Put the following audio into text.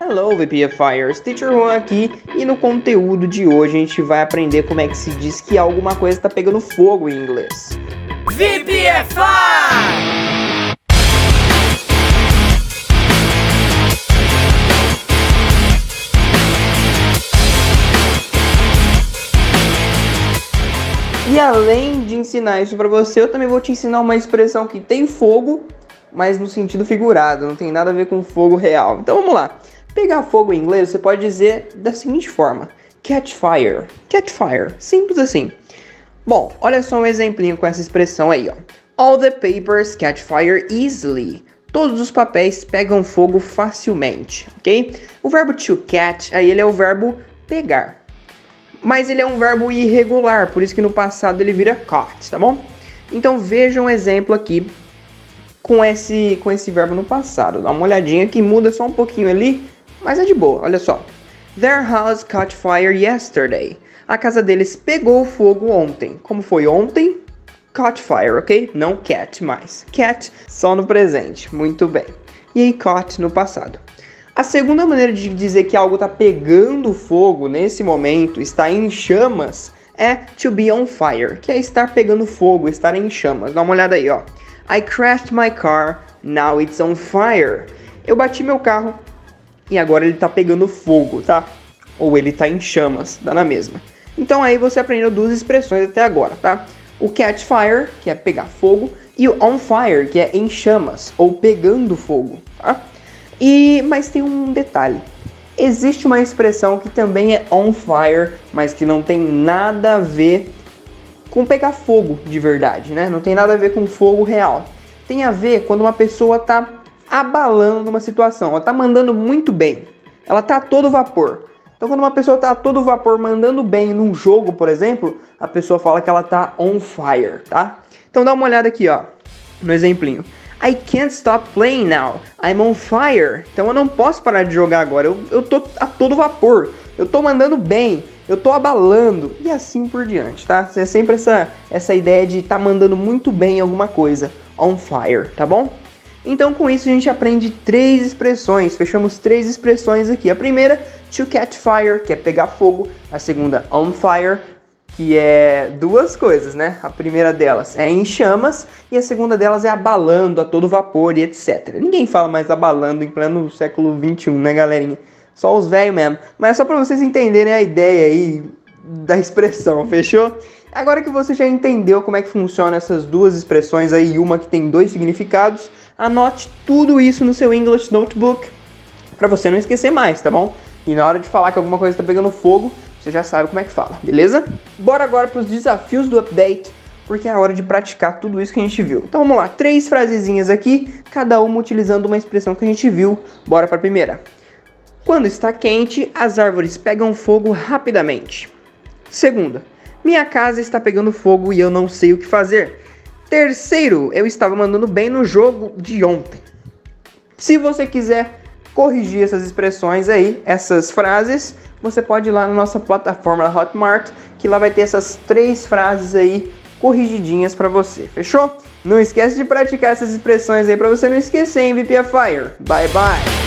Hello VPFires, Teacher Juan aqui e no conteúdo de hoje a gente vai aprender como é que se diz que alguma coisa está pegando fogo em inglês. VPFI! E além de ensinar isso para você, eu também vou te ensinar uma expressão que tem fogo, mas no sentido figurado, não tem nada a ver com fogo real. Então vamos lá. Pegar fogo em inglês, você pode dizer da seguinte forma: catch fire. Catch fire. Simples assim. Bom, olha só um exemplinho com essa expressão aí, ó. All the papers catch fire easily. Todos os papéis pegam fogo facilmente, ok? O verbo to catch, aí ele é o verbo pegar mas ele é um verbo irregular, por isso que no passado ele vira caught, tá bom? Então veja um exemplo aqui com esse, com esse verbo no passado. Dá uma olhadinha que muda só um pouquinho ali, mas é de boa, olha só. Their house caught fire yesterday. A casa deles pegou fogo ontem. Como foi ontem? Caught fire, ok? Não cat mais. Cat só no presente. Muito bem. E aí caught no passado. A segunda maneira de dizer que algo está pegando fogo nesse momento, está em chamas, é to be on fire, que é estar pegando fogo, estar em chamas. Dá uma olhada aí, ó. I crashed my car, now it's on fire. Eu bati meu carro e agora ele está pegando fogo, tá? Ou ele está em chamas, dá na mesma. Então aí você aprendeu duas expressões até agora, tá? O catch fire, que é pegar fogo, e o on fire, que é em chamas ou pegando fogo, tá? E mas tem um detalhe. Existe uma expressão que também é on fire, mas que não tem nada a ver com pegar fogo de verdade, né? Não tem nada a ver com fogo real. Tem a ver quando uma pessoa tá abalando uma situação, ela tá mandando muito bem. Ela tá a todo vapor. Então quando uma pessoa tá a todo vapor mandando bem num jogo, por exemplo, a pessoa fala que ela tá on fire, tá? Então dá uma olhada aqui, ó, no exemplinho. I can't stop playing now. I'm on fire. Então eu não posso parar de jogar agora. Eu, eu tô a todo vapor. Eu tô mandando bem. Eu tô abalando. E assim por diante, tá? É sempre essa, essa ideia de tá mandando muito bem alguma coisa. On fire, tá bom? Então com isso a gente aprende três expressões. Fechamos três expressões aqui. A primeira, to catch fire, que é pegar fogo. A segunda, on fire, que é duas coisas, né? A primeira delas é em chamas e a segunda delas é abalando a todo vapor e etc. Ninguém fala mais abalando em pleno século 21, né, galerinha? Só os velhos mesmo. Mas só para vocês entenderem a ideia aí da expressão, fechou? Agora que você já entendeu como é que funciona essas duas expressões aí, uma que tem dois significados, anote tudo isso no seu English Notebook para você não esquecer mais, tá bom? E na hora de falar que alguma coisa está pegando fogo, você já sabe como é que fala, beleza? Bora agora para os desafios do update, porque é a hora de praticar tudo isso que a gente viu. Então vamos lá, três frasezinhas aqui, cada uma utilizando uma expressão que a gente viu. Bora para a primeira. Quando está quente, as árvores pegam fogo rapidamente. Segunda, minha casa está pegando fogo e eu não sei o que fazer. Terceiro, eu estava mandando bem no jogo de ontem. Se você quiser corrigir essas expressões aí, essas frases, você pode ir lá na nossa plataforma Hotmart, que lá vai ter essas três frases aí corrigidinhas para você, fechou? Não esquece de praticar essas expressões aí para você não esquecer, hein, VPFire. Bye bye!